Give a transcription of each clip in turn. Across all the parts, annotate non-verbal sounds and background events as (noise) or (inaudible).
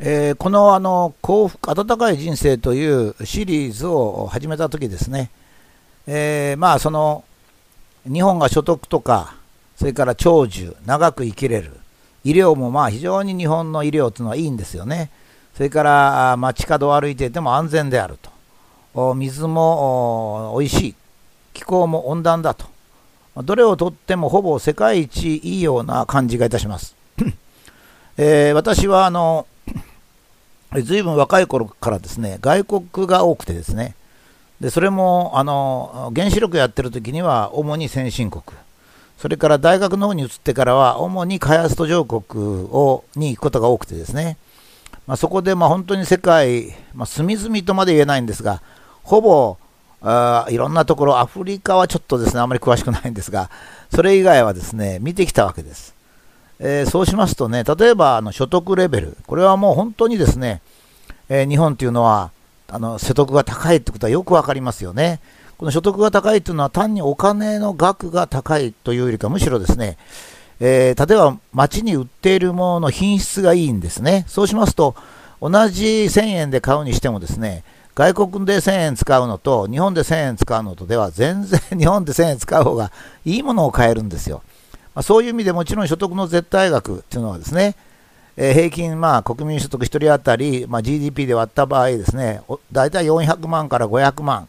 えー、このあの幸福温かい人生というシリーズを始めた時ですね、えー、まあその日本が所得とかそれから長寿長く生きれる医療もまあ非常に日本の医療というのはいいんですよね。それから街角を歩いていても安全であると。水もおいしい。気候も温暖だと。どれをとってもほぼ世界一いいような感じがいたします、えー、私はあのずいぶん若い頃からですね、外国が多くてですね、でそれもあの原子力やってる時には主に先進国、それから大学の方に移ってからは主に開発途上国をに行くことが多くてですね、まあ、そこでまあ本当に世界、まあ、隅々とまで言えないんですが、ほぼあいろんなところ、アフリカはちょっとですね、あまり詳しくないんですが、それ以外はですね、見てきたわけです。えー、そうしますとね、例えばあの所得レベル、これはもう本当にですね、えー、日本というのはあの所得が高いってことはよく分かりますよね。この所得が高いというのは単にお金の額が高いというよりかむしろですね、えー、例えば街に売っているものの品質がいいんですね。そうしますと同じ1000円で買うにしてもですね、外国で1000円使うのと日本で1000円使うのとでは全然日本で1000円使う方がいいものを買えるんですよ。まあ、そういう意味でもちろん所得の絶対額というのはですね、えー、平均、まあ、国民所得1人当たり、まあ、GDP で割った場合ですね、大体400万から500万、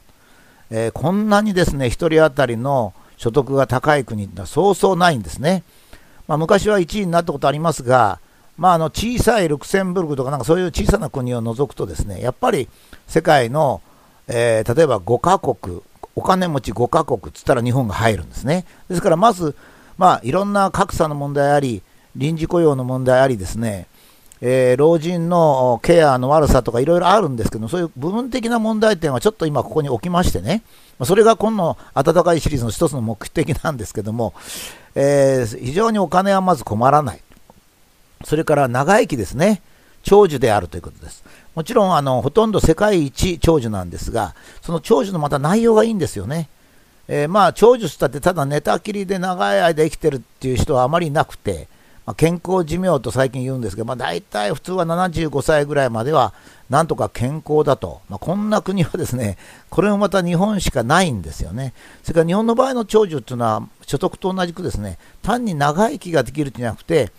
えー、こんなにですね、1人当たりの所得が高い国ってそうそうないんですね。まあ、昔は1位になったことありますが、まあ、あの小さいルクセンブルクとかなんかそういう小さな国を除くとですね、やっぱり世界の、えー、例えば5カ国、お金持ち5カ国っつったら日本が入るんですね。ですからまずまあ、いろんな格差の問題あり、臨時雇用の問題ありですね、えー、老人のケアの悪さとかいろいろあるんですけど、そういう部分的な問題点はちょっと今ここに置きましてね、それが今の温かいシリーズの一つの目的なんですけども、えー、非常にお金はまず困らない。それから長生きですね。長寿であるということです。もちろん、あの、ほとんど世界一長寿なんですが、その長寿のまた内容がいいんですよね。えー、まあ長寿したってただ寝たきりで長い間生きてるっていう人はあまりいなくて、まあ、健康寿命と最近言うんですけど、まあ、大体普通は75歳ぐらいまではなんとか健康だと、まあ、こんな国はですね (laughs) これもまた日本しかないんですよね。それから日本の場合の長寿っていうのは所得と同じくですね単に長生きができるんじゃなくて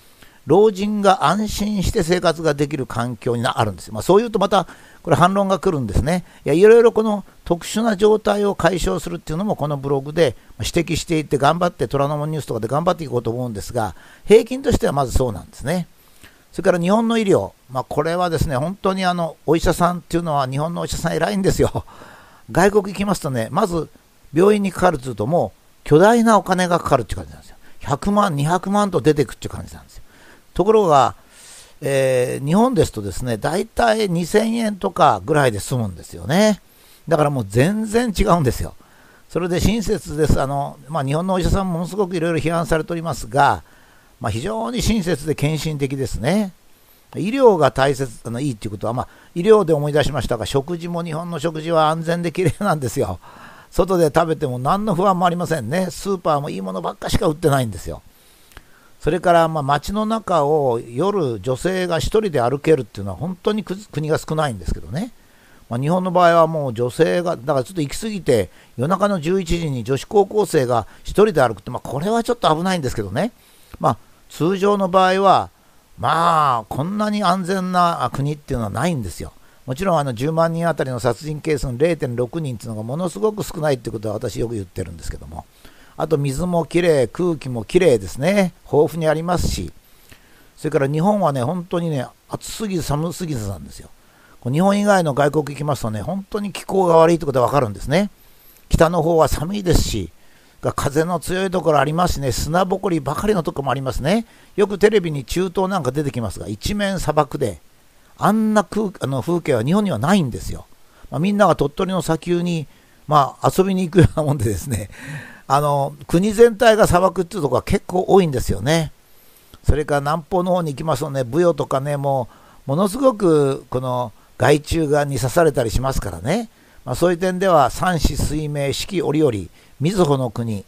老人が安心して生活ができる環境にあるんですよ。まあ、そういうとまたこれ反論が来るんですね。いやいろいろこの特殊な状態を解消するっていうのもこのブログで指摘していって頑張って虎ノ門ニュースとかで頑張っていこうと思うんですが平均としてはまずそうなんですね。それから日本の医療、まあ、これはですね本当にあのお医者さんっていうのは日本のお医者さん偉いんですよ。外国行きますとねまず病院にかかるというともう巨大なお金がかかるっていう感じなんですよ。100万、200万と出てくっていう感じなんですよ。ところが、えー、日本ですとですね、大体2000円とかぐらいで済むんですよね。だからもう全然違うんですよ。それで親切です。あの、まあ、日本のお医者さんものすごくいろいろ批判されておりますが、まあ、非常に親切で献身的ですね。医療が大切あのいいっていうことは、まあ、医療で思い出しましたが、食事も日本の食事は安全で綺麗なんですよ。外で食べても何の不安もありませんね。スーパーもいいものばっかしか売ってないんですよ。それからまあ街の中を夜、女性が1人で歩けるっていうのは本当に国が少ないんですけどね、まあ、日本の場合はもう女性が、だからちょっと行き過ぎて、夜中の11時に女子高校生が1人で歩くって、まあ、これはちょっと危ないんですけどね、まあ、通常の場合は、まあ、こんなに安全な国っていうのはないんですよ。もちろんあの10万人当たりの殺人ケースの0.6人っていうのがものすごく少ないってことは私よく言ってるんですけども。あと水もきれい、空気もきれいですね。豊富にありますし、それから日本はね、本当にね、暑すぎず寒すぎずなんですよ。日本以外の外国行きますとね、本当に気候が悪いってことがわかるんですね。北の方は寒いですし、風の強いところありますしね、砂ぼこりばかりのところもありますね。よくテレビに中東なんか出てきますが、一面砂漠で、あんな空あの風景は日本にはないんですよ。まあ、みんなが鳥取の砂丘に、まあ、遊びに行くようなもんでですね、あの国全体が砂漠っていうところが結構多いんですよね。それから南方の方に行きますとね、ブヨとかね、もうものすごくこの害虫がに刺されたりしますからね、まあ、そういう点では三子水明、四季折々、みずほの国、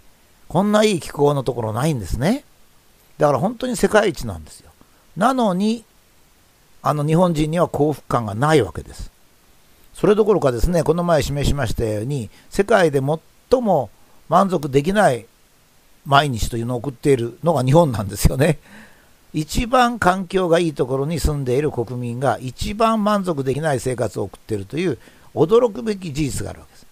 こんないい気候のところないんですね。だから本当に世界一なんですよ。なのに、あの日本人には幸福感がないわけです。それどころかですね、この前示しましたように、世界で最も満足できない毎日というのを送っているのが日本なんですよね。一番環境がいいところに住んでいる国民が一番満足できない生活を送っているという驚くべき事実があるわけです。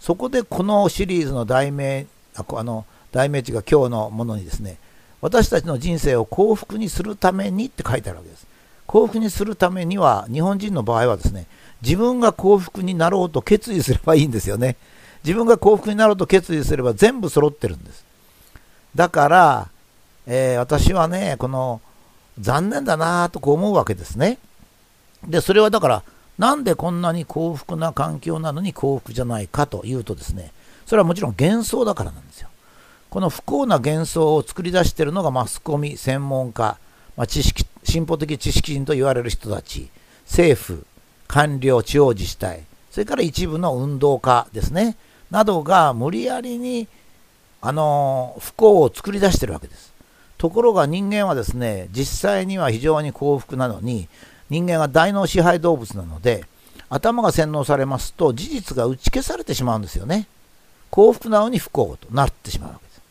そこでこのシリーズの題名、ああの題名値が今日のものにですね、私たちの人生を幸福にするためにって書いてあるわけです。幸福にするためには、日本人の場合はですね、自分が幸福になろうと決意すればいいんですよね。自分が幸福になろうと決意すれば全部揃ってるんです。だから、えー、私はね、この残念だなとこう思うわけですね。で、それはだから、なんでこんなに幸福な環境なのに幸福じゃないかというとですね、それはもちろん幻想だからなんですよ。この不幸な幻想を作り出しているのがマスコミ、専門家、まあ、知識、進歩的知識人と言われる人たち、政府、官僚、地方自治体、それから一部の運動家ですね、などが無理やりに、あの不幸を作り出しているわけです。ところが人間はですね、実際には非常に幸福なのに、人間は大脳支配動物なので、頭が洗脳されますと事実が打ち消されてしまうんですよね。幸福なのに不幸となってしまうわけです。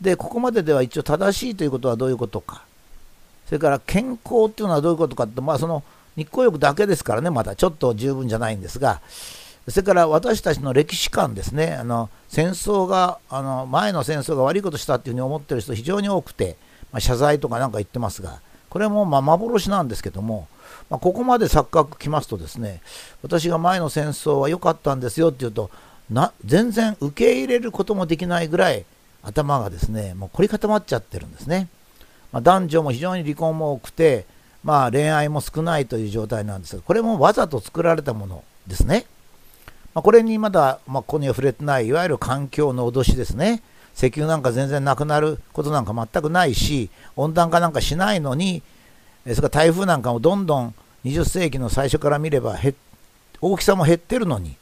で、ここまででは一応正しいということはどういうことか。それから健康っていうのはどういうことかって、まあその日光浴だけですからね、まだちょっと十分じゃないんですが、それから私たちの歴史観ですね、あの戦争があの、前の戦争が悪いことしたっていうふうに思ってる人非常に多くて、まあ、謝罪とかなんか言ってますが、これもま幻なんですけども、まあ、ここまで錯覚きますとですね私が前の戦争は良かったんですよって言うとな全然受け入れることもできないぐらい頭がですねもう凝り固まっちゃってるんですね、まあ、男女も非常に離婚も多くて、まあ、恋愛も少ないという状態なんですがこれもわざと作られたものですね、まあ、これにまだ、まあ、ここには触れてないいわゆる環境の脅しですね。石油なんか全然なくなることなんか全くないし温暖化なんかしないのにそれから台風なんかもどんどん20世紀の最初から見れば大きさも減ってるのに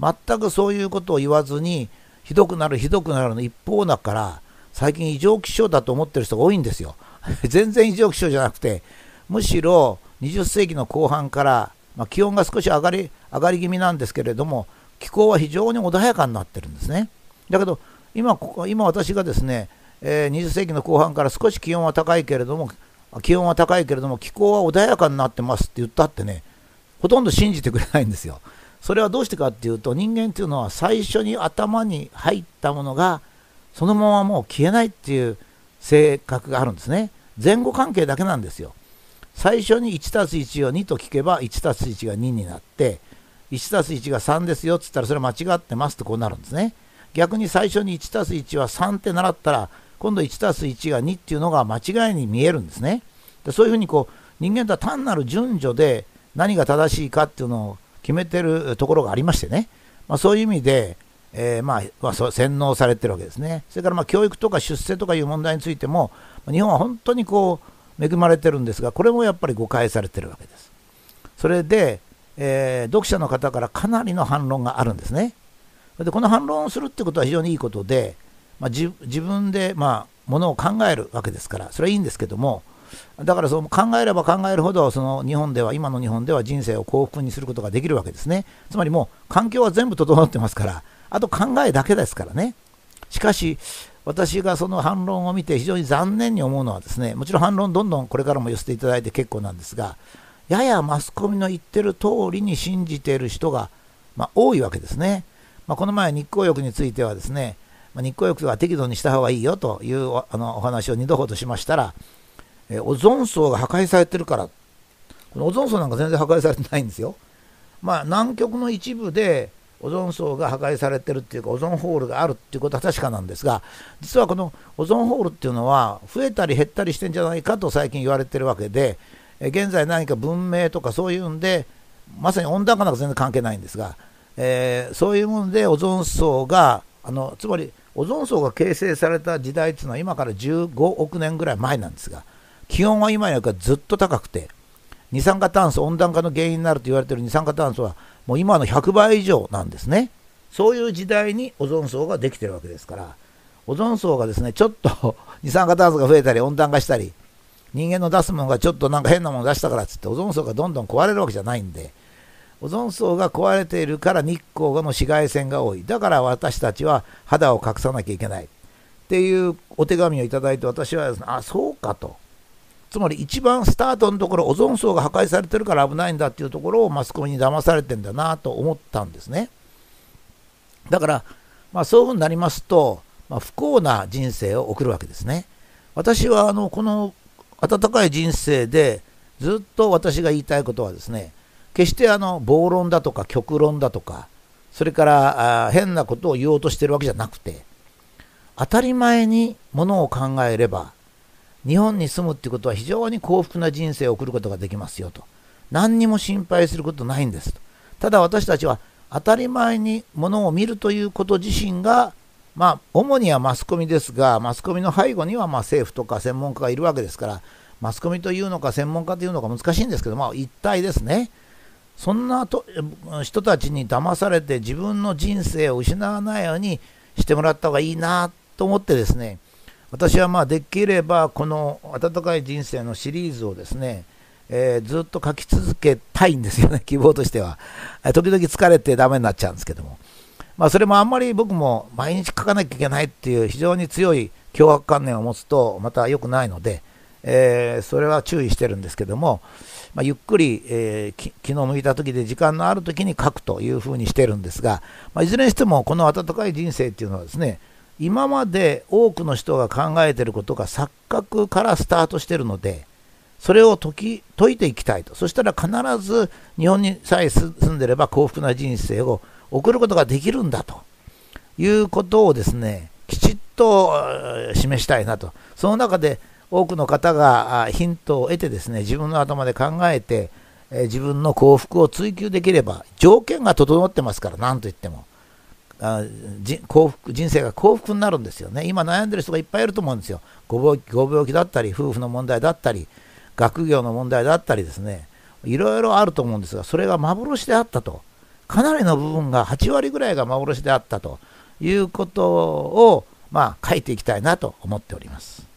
全くそういうことを言わずにひどくなるひどくなるの一方だから最近異常気象だと思ってる人が多いんですよ。(laughs) 全然異常気象じゃなくてむしろ20世紀の後半から、まあ、気温が少し上がり上がり気味なんですけれども気候は非常に穏やかになってるんですね。だけど今今私がですね、えー、20世紀の後半から少し気温は高いけれども気温は高いけれども気候は穏やかになってますって言ったってねほとんど信じてくれないんですよ。それはどうしてかっていうと人間っていうのは最初に頭に入ったものがそのままもう消えないっていう性格があるんですね。前後関係だけなんですよ。最初に 1+1 を2と聞けば 1+1 が2になって 1+1 が3ですよっつったらそれ間違ってますってこうなるんですね逆に最初に 1+1 は3って習ったら今度 1+1 が2っていうのが間違いに見えるんですね。でそういうふうにこう人間とは単なる順序で何が正しいかっていうのを決めてるところがありましてね、まあ、そういう意味で、えー、まあ、まあ、そ洗脳されてるわけですね。それからま教育とか出世とかいう問題についても日本は本当にこう恵まれてるんですがこれもやっぱり誤解されてるわけです。それで、えー、読者の方からかなりの反論があるんですね。でこの反論をするってことは非常にいいことで、まあ、自分で、まあ、ものを考えるわけですから、それはいいんですけども、だからその考えれば考えるほど、その日本では、今の日本では人生を幸福にすることができるわけですね。つまりもう環境は全部整ってますから、あと考えだけですからね。しかし、私がその反論を見て非常に残念に思うのはですね、もちろん反論どんどんこれからも寄せていただいて結構なんですが、ややマスコミの言ってる通りに信じている人が、まあ、多いわけですね。まあ、この前、日光浴についてはですね、まあ、日光浴は適度にした方がいいよというおあのお話を2度ほどしましたら、えオゾン層が破壊されてるから、このオゾン層なんか全然破壊されてないんですよ。まあ、南極の一部でオゾン層が破壊されてるっていうか、オゾンホールがあるっていうことは確かなんですが、実はこのオゾンホールっていうのは、増えたり減ったりしてんじゃないかと最近言われてるわけで、現在何か文明とかそういうんで、まさに温暖化なんか全然関係ないんですが、えー、そういうものでオゾン層が、あのつまりオゾン層が形成された時代っていうのは今から15億年ぐらい前なんですが、気温は今よりかずっと高くて、二酸化炭素、温暖化の原因になると言われている二酸化炭素はもう今の100倍以上なんですね。そういう時代にオゾン層ができてるわけですから、オゾン層がですね、ちょっと (laughs) 二酸化炭素が増えたり温暖化したり、人間の出すものがちょっとなんか変なもの出したからっつってオゾン層がどんどん壊れるわけじゃないんでオゾン層が壊れているから日光の紫外線が多い。だから私たちは肌を隠さなきゃいけない。っていうお手紙をいただいて私はです、ね、あそうかと。つまり一番スタートのところオゾン層が破壊されてるから危ないんだっていうところをマスコミに騙されてんだなと思ったんですね。だから、まあ、そういうふうになりますと、まあ、不幸な人生を送るわけですね。私はあのこの温かい人生でずっと私が言いたいことはですね決してあの暴論だとか極論だとかそれからあ変なことを言おうとしてるわけじゃなくて当たり前にものを考えれば日本に住むってことは非常に幸福な人生を送ることができますよと何にも心配することないんですとただ私たちは当たり前にものを見るということ自身がまあ、主にはマスコミですが、マスコミの背後にはま政府とか専門家がいるわけですから、マスコミというのか専門家というのか難しいんですけど、まあ、一体ですね。そんなと人たちに騙されて自分の人生を失わないようにしてもらった方がいいなと思ってですね、私はまあできればこの温かい人生のシリーズをですね、えー、ずっと書き続けたいんですよね、(laughs) 希望としては。時々疲れてダメになっちゃうんですけども。まあ、それもあんまり僕も毎日書かなきゃいけないっていう非常に強い脅迫観念を持つとまた良くないので、えー、それは注意してるんですけども、まあ、ゆっくり、えー、気の向いた時で時間のある時に書くというふうにしてるんですが、まあ、いずれにしてもこの温かい人生っていうのはですね今まで多くの人が考えていることが錯覚からスタートしてるのでそれを解き解いていきたいとそしたら必ず日本にさえ住んでれば幸福な人生を送ることができるんだということをですね、きちっと示したいなと。その中で多くの方がヒントを得てですね、自分の頭で考えて、自分の幸福を追求できれば、条件が整ってますから、なんといっても。あ幸福人生が幸福になるんですよね。今悩んでる人がいっぱいいると思うんですよ。ご病気ご病気だったり、夫婦の問題だったり、学業の問題だったりですね、いろいろあると思うんですが、それが幻であったと。かなりの部分が8割ぐらいが幻であったということを、まあ、書いていきたいなと思っております。